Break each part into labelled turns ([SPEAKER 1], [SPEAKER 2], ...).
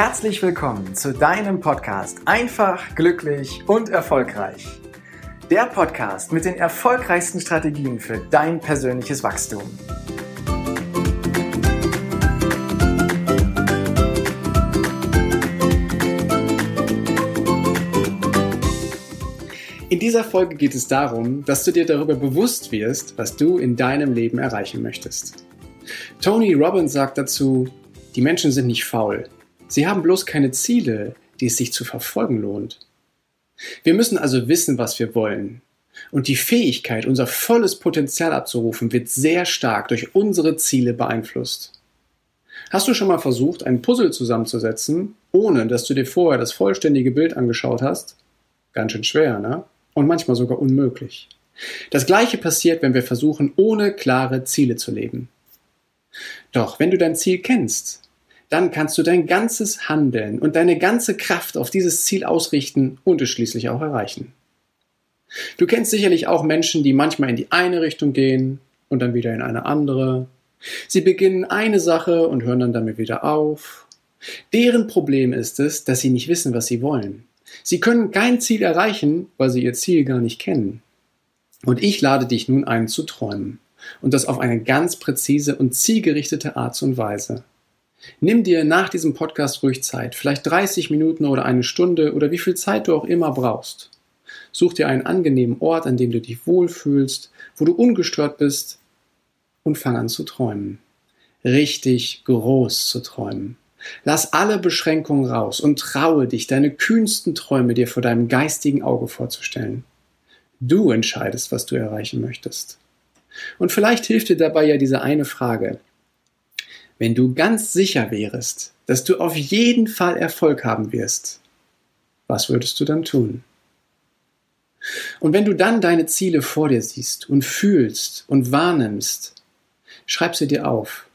[SPEAKER 1] Herzlich willkommen zu deinem Podcast Einfach, glücklich und erfolgreich. Der Podcast mit den erfolgreichsten Strategien für dein persönliches Wachstum. In dieser Folge geht es darum, dass du dir darüber bewusst wirst, was du in deinem Leben erreichen möchtest. Tony Robbins sagt dazu, die Menschen sind nicht faul, Sie haben bloß keine Ziele, die es sich zu verfolgen lohnt. Wir müssen also wissen, was wir wollen. Und die Fähigkeit, unser volles Potenzial abzurufen, wird sehr stark durch unsere Ziele beeinflusst. Hast du schon mal versucht, ein Puzzle zusammenzusetzen, ohne dass du dir vorher das vollständige Bild angeschaut hast? Ganz schön schwer, ne? Und manchmal sogar unmöglich. Das gleiche passiert, wenn wir versuchen, ohne klare Ziele zu leben. Doch wenn du dein Ziel kennst, dann kannst du dein ganzes Handeln und deine ganze Kraft auf dieses Ziel ausrichten und es schließlich auch erreichen. Du kennst sicherlich auch Menschen, die manchmal in die eine Richtung gehen und dann wieder in eine andere. Sie beginnen eine Sache und hören dann damit wieder auf. Deren Problem ist es, dass sie nicht wissen, was sie wollen. Sie können kein Ziel erreichen, weil sie ihr Ziel gar nicht kennen. Und ich lade dich nun ein zu träumen. Und das auf eine ganz präzise und zielgerichtete Art und Weise. Nimm dir nach diesem Podcast ruhig Zeit, vielleicht 30 Minuten oder eine Stunde oder wie viel Zeit du auch immer brauchst. Such dir einen angenehmen Ort, an dem du dich wohlfühlst, wo du ungestört bist und fang an zu träumen. Richtig groß zu träumen. Lass alle Beschränkungen raus und traue dich, deine kühnsten Träume dir vor deinem geistigen Auge vorzustellen. Du entscheidest, was du erreichen möchtest. Und vielleicht hilft dir dabei ja diese eine Frage. Wenn du ganz sicher wärest, dass du auf jeden Fall Erfolg haben wirst, was würdest du dann tun? Und wenn du dann deine Ziele vor dir siehst und fühlst und wahrnimmst, schreib sie dir auf.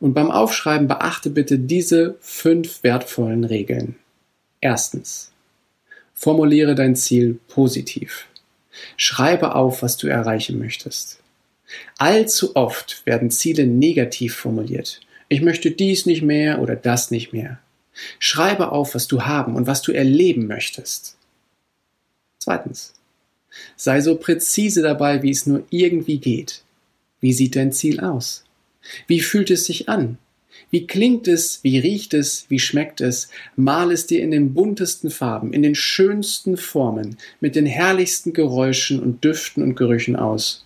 [SPEAKER 1] Und beim Aufschreiben beachte bitte diese fünf wertvollen Regeln. Erstens. Formuliere dein Ziel positiv. Schreibe auf, was du erreichen möchtest. Allzu oft werden Ziele negativ formuliert. Ich möchte dies nicht mehr oder das nicht mehr. Schreibe auf, was du haben und was du erleben möchtest. Zweitens. Sei so präzise dabei, wie es nur irgendwie geht. Wie sieht dein Ziel aus? Wie fühlt es sich an? Wie klingt es? Wie riecht es? Wie schmeckt es? Mal es dir in den buntesten Farben, in den schönsten Formen, mit den herrlichsten Geräuschen und Düften und Gerüchen aus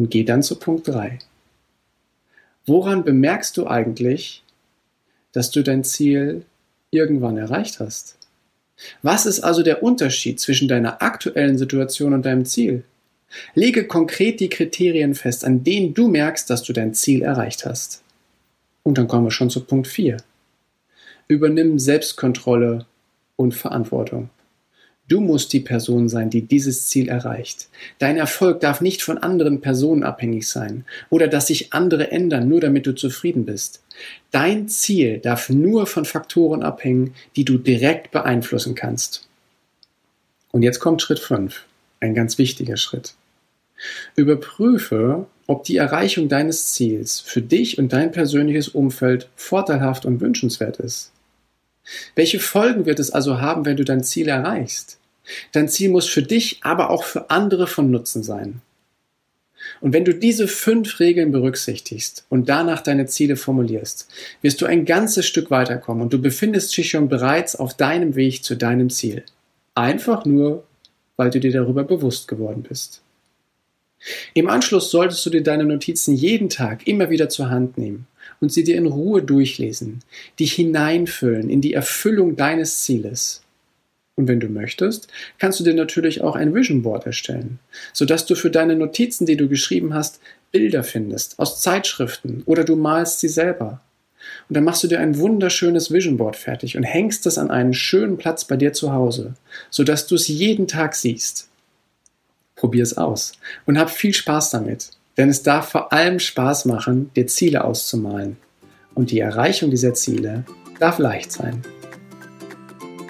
[SPEAKER 1] und geh dann zu Punkt 3. Woran bemerkst du eigentlich, dass du dein Ziel irgendwann erreicht hast? Was ist also der Unterschied zwischen deiner aktuellen Situation und deinem Ziel? Lege konkret die Kriterien fest, an denen du merkst, dass du dein Ziel erreicht hast. Und dann kommen wir schon zu Punkt 4. Übernimm Selbstkontrolle und Verantwortung. Du musst die Person sein, die dieses Ziel erreicht. Dein Erfolg darf nicht von anderen Personen abhängig sein oder dass sich andere ändern, nur damit du zufrieden bist. Dein Ziel darf nur von Faktoren abhängen, die du direkt beeinflussen kannst. Und jetzt kommt Schritt 5, ein ganz wichtiger Schritt. Überprüfe, ob die Erreichung deines Ziels für dich und dein persönliches Umfeld vorteilhaft und wünschenswert ist. Welche Folgen wird es also haben, wenn du dein Ziel erreichst? Dein Ziel muss für dich, aber auch für andere von Nutzen sein. Und wenn du diese fünf Regeln berücksichtigst und danach deine Ziele formulierst, wirst du ein ganzes Stück weiterkommen und du befindest dich schon bereits auf deinem Weg zu deinem Ziel. Einfach nur, weil du dir darüber bewusst geworden bist. Im Anschluss solltest du dir deine Notizen jeden Tag immer wieder zur Hand nehmen und sie dir in Ruhe durchlesen, dich hineinfüllen in die Erfüllung deines Zieles. Und wenn du möchtest, kannst du dir natürlich auch ein Vision Board erstellen, sodass du für deine Notizen, die du geschrieben hast, Bilder findest aus Zeitschriften oder du malst sie selber. Und dann machst du dir ein wunderschönes Vision Board fertig und hängst es an einen schönen Platz bei dir zu Hause, sodass du es jeden Tag siehst. Probier es aus und hab viel Spaß damit, denn es darf vor allem Spaß machen, dir Ziele auszumalen. Und die Erreichung dieser Ziele darf leicht sein.